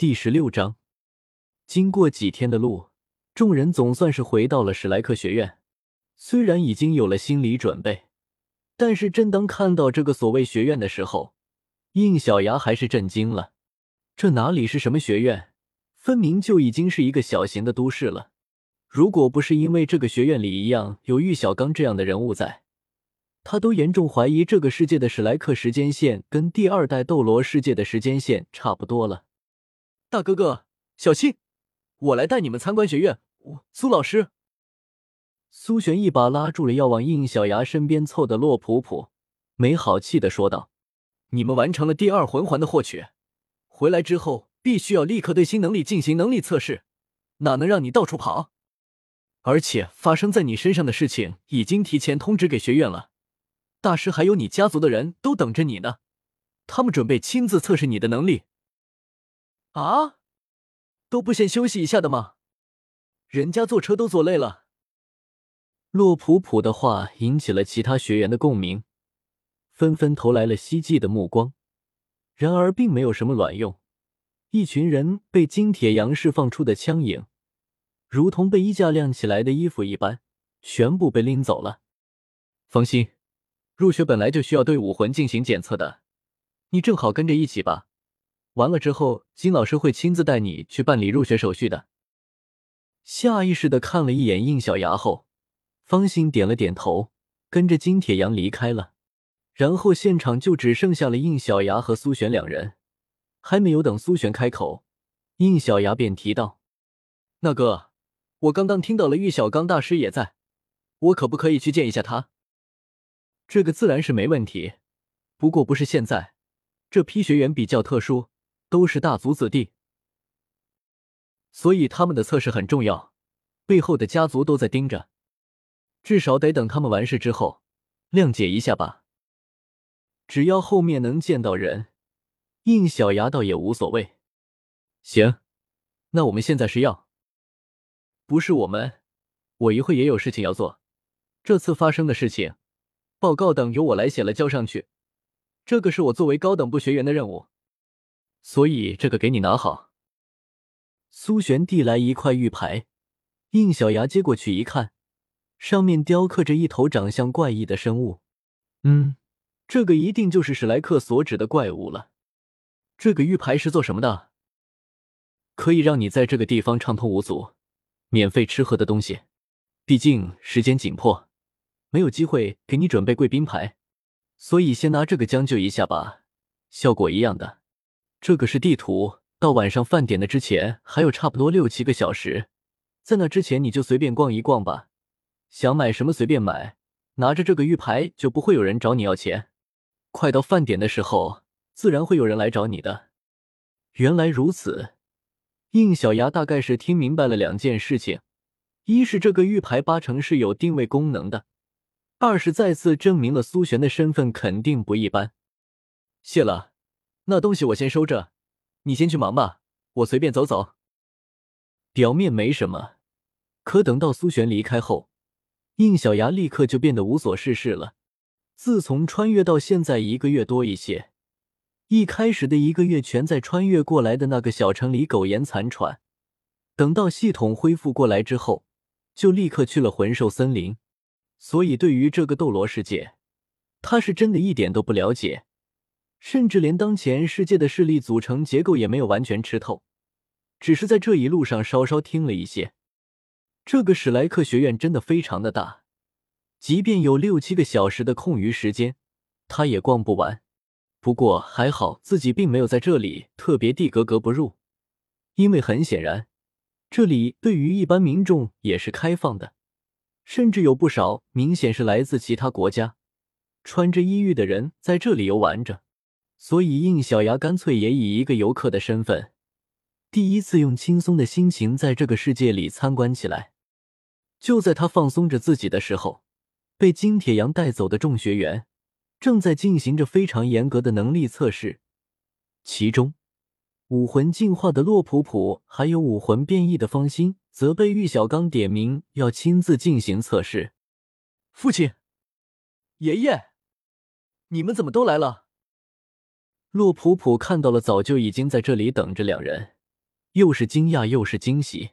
第十六章，经过几天的路，众人总算是回到了史莱克学院。虽然已经有了心理准备，但是正当看到这个所谓学院的时候，应小牙还是震惊了。这哪里是什么学院，分明就已经是一个小型的都市了。如果不是因为这个学院里一样有玉小刚这样的人物在，他都严重怀疑这个世界的史莱克时间线跟第二代斗罗世界的时间线差不多了。大哥哥，小心！我来带你们参观学院。我苏老师，苏璇一把拉住了要往应小牙身边凑的洛普普，没好气的说道：“你们完成了第二魂环的获取，回来之后必须要立刻对新能力进行能力测试，哪能让你到处跑？”而且发生在你身上的事情已经提前通知给学院了，大师还有你家族的人都等着你呢，他们准备亲自测试你的能力。啊，都不先休息一下的吗？人家坐车都坐累了。洛普普的话引起了其他学员的共鸣，纷纷投来了希冀的目光。然而并没有什么卵用，一群人被金铁阳释放出的枪影。如同被衣架晾起来的衣服一般，全部被拎走了。放心，入学本来就需要对武魂进行检测的，你正好跟着一起吧。完了之后，金老师会亲自带你去办理入学手续的。下意识的看了一眼应小牙后，方心点了点头，跟着金铁阳离开了。然后现场就只剩下了应小牙和苏璇两人。还没有等苏璇开口，应小牙便提到：“那哥。”我刚刚听到了玉小刚大师也在，我可不可以去见一下他？这个自然是没问题，不过不是现在。这批学员比较特殊，都是大族子弟，所以他们的测试很重要，背后的家族都在盯着，至少得等他们完事之后，谅解一下吧。只要后面能见到人，应小牙倒也无所谓。行，那我们现在是要。不是我们，我一会也有事情要做。这次发生的事情，报告等由我来写了交上去。这个是我作为高等部学员的任务，所以这个给你拿好。苏璇递来一块玉牌，应小牙接过去一看，上面雕刻着一头长相怪异的生物。嗯，这个一定就是史莱克所指的怪物了。这个玉牌是做什么的？可以让你在这个地方畅通无阻。免费吃喝的东西，毕竟时间紧迫，没有机会给你准备贵宾牌，所以先拿这个将就一下吧。效果一样的，这个是地图，到晚上饭点的之前还有差不多六七个小时，在那之前你就随便逛一逛吧，想买什么随便买，拿着这个玉牌就不会有人找你要钱。快到饭点的时候，自然会有人来找你的。原来如此。应小牙大概是听明白了两件事情：一是这个玉牌八成是有定位功能的；二是再次证明了苏璇的身份肯定不一般。谢了，那东西我先收着，你先去忙吧，我随便走走。表面没什么，可等到苏璇离开后，应小牙立刻就变得无所事事了。自从穿越到现在一个月多一些。一开始的一个月全在穿越过来的那个小城里苟延残喘，等到系统恢复过来之后，就立刻去了魂兽森林。所以对于这个斗罗世界，他是真的一点都不了解，甚至连当前世界的势力组成结构也没有完全吃透，只是在这一路上稍稍听了一些。这个史莱克学院真的非常的大，即便有六七个小时的空余时间，他也逛不完。不过还好，自己并没有在这里特别地格格不入，因为很显然，这里对于一般民众也是开放的，甚至有不少明显是来自其他国家、穿着衣玉的人在这里游玩着。所以应小牙干脆也以一个游客的身份，第一次用轻松的心情在这个世界里参观起来。就在他放松着自己的时候，被金铁阳带走的众学员。正在进行着非常严格的能力测试，其中武魂进化的洛普普，还有武魂变异的方心，则被玉小刚点名要亲自进行测试。父亲、爷爷，你们怎么都来了？洛普普看到了早就已经在这里等着两人，又是惊讶又是惊喜。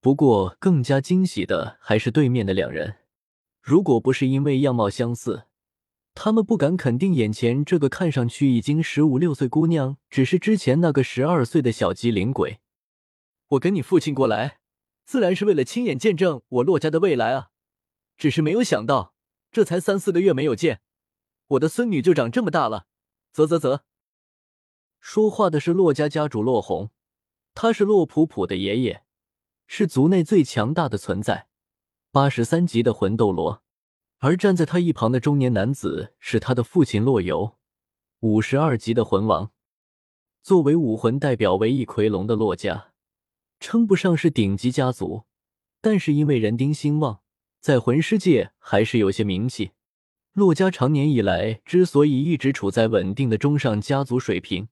不过更加惊喜的还是对面的两人，如果不是因为样貌相似，他们不敢肯定眼前这个看上去已经十五六岁姑娘只是之前那个十二岁的小机灵鬼。我跟你父亲过来，自然是为了亲眼见证我洛家的未来啊！只是没有想到，这才三四个月没有见，我的孙女就长这么大了。啧啧啧。说话的是洛家家主洛红，他是洛普普的爷爷，是族内最强大的存在，八十三级的魂斗罗。而站在他一旁的中年男子是他的父亲洛游，五十二级的魂王。作为武魂代表唯一奎龙的洛家，称不上是顶级家族，但是因为人丁兴旺，在魂师界还是有些名气。洛家长年以来之所以一直处在稳定的中上家族水平，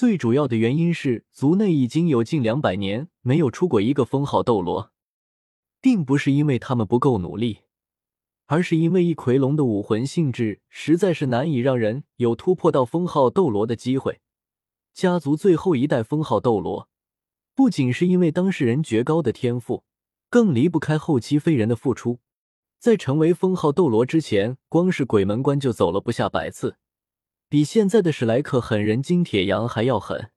最主要的原因是族内已经有近两百年没有出过一个封号斗罗，并不是因为他们不够努力。而是因为一奎龙的武魂性质实在是难以让人有突破到封号斗罗的机会。家族最后一代封号斗罗，不仅是因为当事人绝高的天赋，更离不开后期飞人的付出。在成为封号斗罗之前，光是鬼门关就走了不下百次，比现在的史莱克狠人金铁阳还要狠。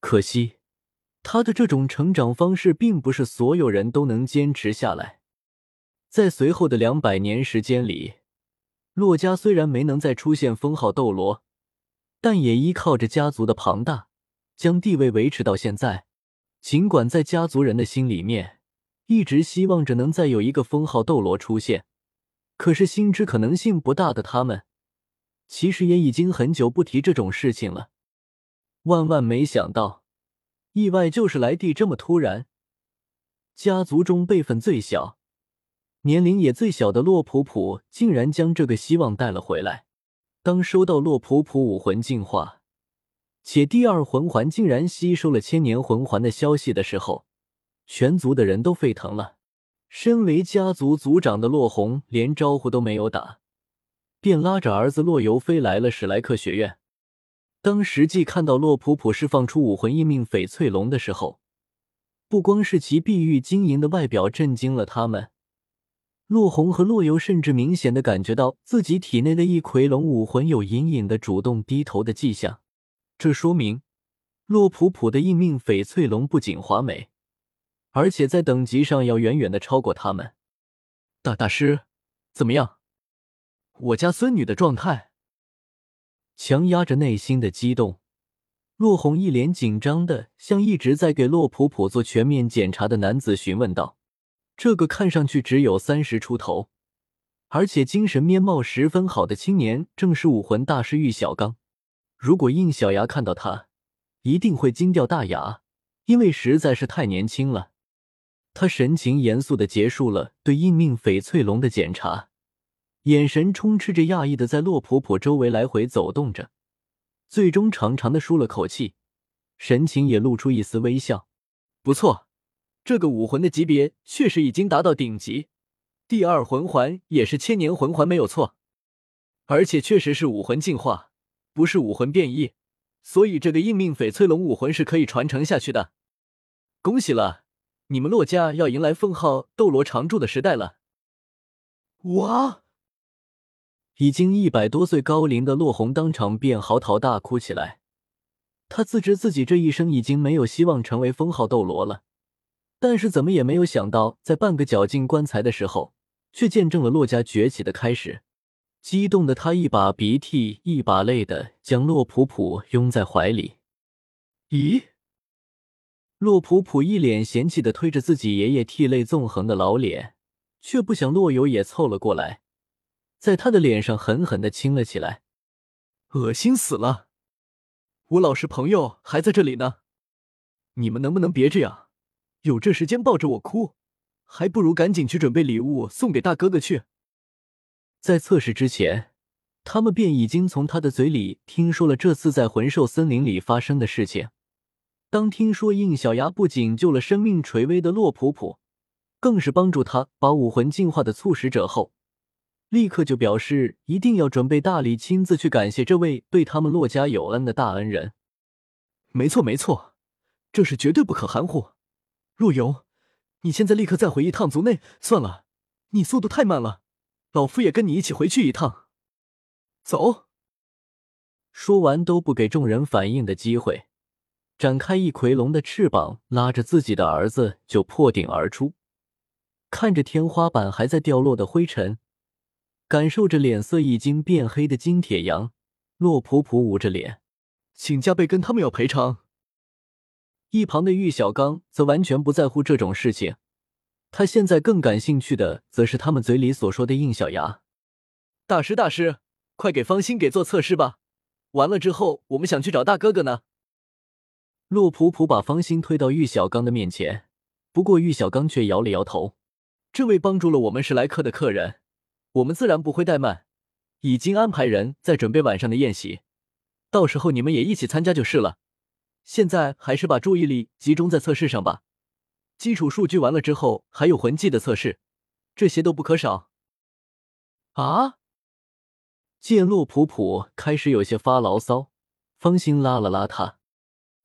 可惜，他的这种成长方式并不是所有人都能坚持下来。在随后的两百年时间里，洛家虽然没能再出现封号斗罗，但也依靠着家族的庞大，将地位维持到现在。尽管在家族人的心里面，一直希望着能再有一个封号斗罗出现，可是心知可能性不大的他们，其实也已经很久不提这种事情了。万万没想到，意外就是来地这么突然。家族中辈分最小。年龄也最小的洛普普竟然将这个希望带了回来。当收到洛普普武魂进化，且第二魂环竟然吸收了千年魂环的消息的时候，全族的人都沸腾了。身为家族族长的洛红连招呼都没有打，便拉着儿子洛游飞来了史莱克学院。当实际看到洛普普释放出武魂印命翡翠龙的时候，不光是其碧玉晶莹的外表震惊了他们。洛红和洛游甚至明显的感觉到自己体内的一奎龙武魂有隐隐的主动低头的迹象，这说明洛普普的应命翡翠龙不仅华美，而且在等级上要远远的超过他们。大大师，怎么样？我家孙女的状态？强压着内心的激动，洛红一脸紧张的向一直在给洛普普做全面检查的男子询问道。这个看上去只有三十出头，而且精神面貌十分好的青年，正是武魂大师玉小刚。如果应小牙看到他，一定会惊掉大牙，因为实在是太年轻了。他神情严肃的结束了对应命翡翠龙的检查，眼神充斥着讶异的在洛普普周围来回走动着，最终长长的舒了口气，神情也露出一丝微笑。不错。这个武魂的级别确实已经达到顶级，第二魂环也是千年魂环没有错，而且确实是武魂进化，不是武魂变异，所以这个应命翡翠龙武魂是可以传承下去的。恭喜了，你们洛家要迎来封号斗罗常驻的时代了！哇！已经一百多岁高龄的洛红当场便嚎啕大哭起来，他自知自己这一生已经没有希望成为封号斗罗了。但是怎么也没有想到，在半个绞尽棺材的时候，却见证了洛家崛起的开始。激动的他一把鼻涕一把泪的将洛普普拥在怀里。咦？洛普普一脸嫌弃的推着自己爷爷涕泪纵横的老脸，却不想洛友也凑了过来，在他的脸上狠狠的亲了起来。恶心死了！我老师朋友还在这里呢，你们能不能别这样？有这时间抱着我哭，还不如赶紧去准备礼物送给大哥哥去。在测试之前，他们便已经从他的嘴里听说了这次在魂兽森林里发生的事情。当听说应小牙不仅救了生命垂危的洛普普，更是帮助他把武魂进化的促使者后，立刻就表示一定要准备大礼，亲自去感谢这位对他们洛家有恩的大恩人。没错，没错。这是绝对不可含糊。陆游，你现在立刻再回一趟族内。算了，你速度太慢了，老夫也跟你一起回去一趟。走。说完，都不给众人反应的机会，展开一奎龙的翅膀，拉着自己的儿子就破顶而出。看着天花板还在掉落的灰尘，感受着脸色已经变黑的金铁阳，洛普普捂着脸，请加倍跟他们要赔偿。一旁的玉小刚则完全不在乎这种事情，他现在更感兴趣的则是他们嘴里所说的应小牙。大师，大师，快给方心给做测试吧！完了之后，我们想去找大哥哥呢。洛普普把方心推到玉小刚的面前，不过玉小刚却摇了摇头。这位帮助了我们史莱克的客人，我们自然不会怠慢，已经安排人在准备晚上的宴席，到时候你们也一起参加就是了。现在还是把注意力集中在测试上吧。基础数据完了之后，还有魂技的测试，这些都不可少。啊！见洛普普开始有些发牢骚，方心拉了拉他：“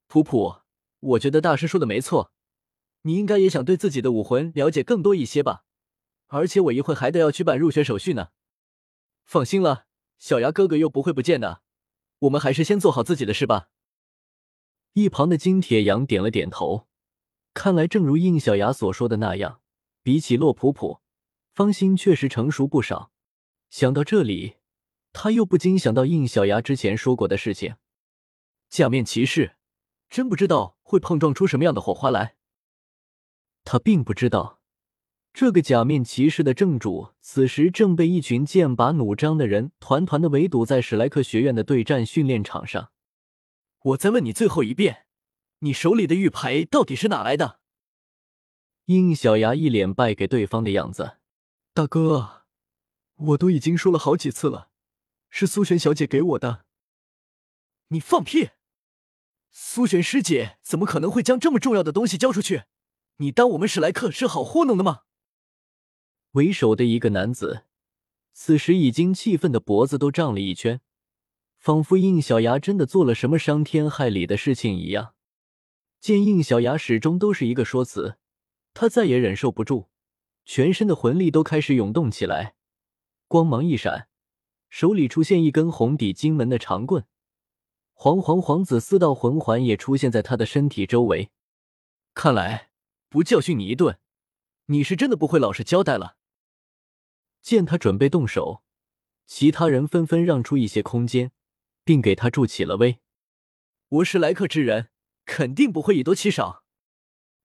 普普，我觉得大师说的没错，你应该也想对自己的武魂了解更多一些吧？而且我一会还得要去办入学手续呢。放心了，小牙哥哥又不会不见的，我们还是先做好自己的事吧。”一旁的金铁阳点了点头，看来正如应小牙所说的那样，比起洛普普，方心确实成熟不少。想到这里，他又不禁想到应小牙之前说过的事情：假面骑士，真不知道会碰撞出什么样的火花来。他并不知道，这个假面骑士的正主此时正被一群剑拔弩张的人团团的围堵在史莱克学院的对战训练场上。我再问你最后一遍，你手里的玉牌到底是哪来的？应小牙一脸败给对方的样子。大哥，我都已经说了好几次了，是苏璇小姐给我的。你放屁！苏璇师姐怎么可能会将这么重要的东西交出去？你当我们史莱克是好糊弄的吗？为首的一个男子，此时已经气愤的脖子都胀了一圈。仿佛应小牙真的做了什么伤天害理的事情一样。见应小牙始终都是一个说辞，他再也忍受不住，全身的魂力都开始涌动起来，光芒一闪，手里出现一根红底金门的长棍，黄黄黄紫四道魂环也出现在他的身体周围。看来不教训你一顿，你是真的不会老实交代了。见他准备动手，其他人纷纷让出一些空间。并给他助起了威。我是来客之人，肯定不会以多欺少。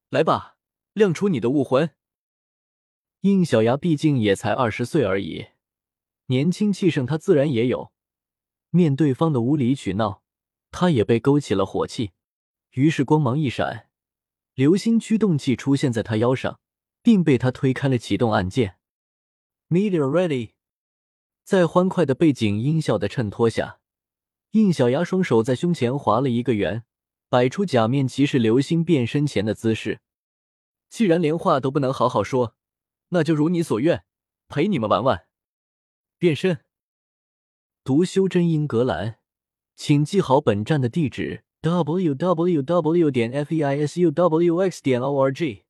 来吧，亮出你的武魂。应小牙毕竟也才二十岁而已，年轻气盛，他自然也有。面对方的无理取闹，他也被勾起了火气。于是光芒一闪，流星驱动器出现在他腰上，并被他推开了启动按键。Media ready，在欢快的背景音效的衬托下。印小牙双手在胸前划了一个圆，摆出假面骑士流星变身前的姿势。既然连话都不能好好说，那就如你所愿，陪你们玩玩。变身。读修真英格兰，请记好本站的地址：w w w. 点 f e i s u w x. 点 o r g。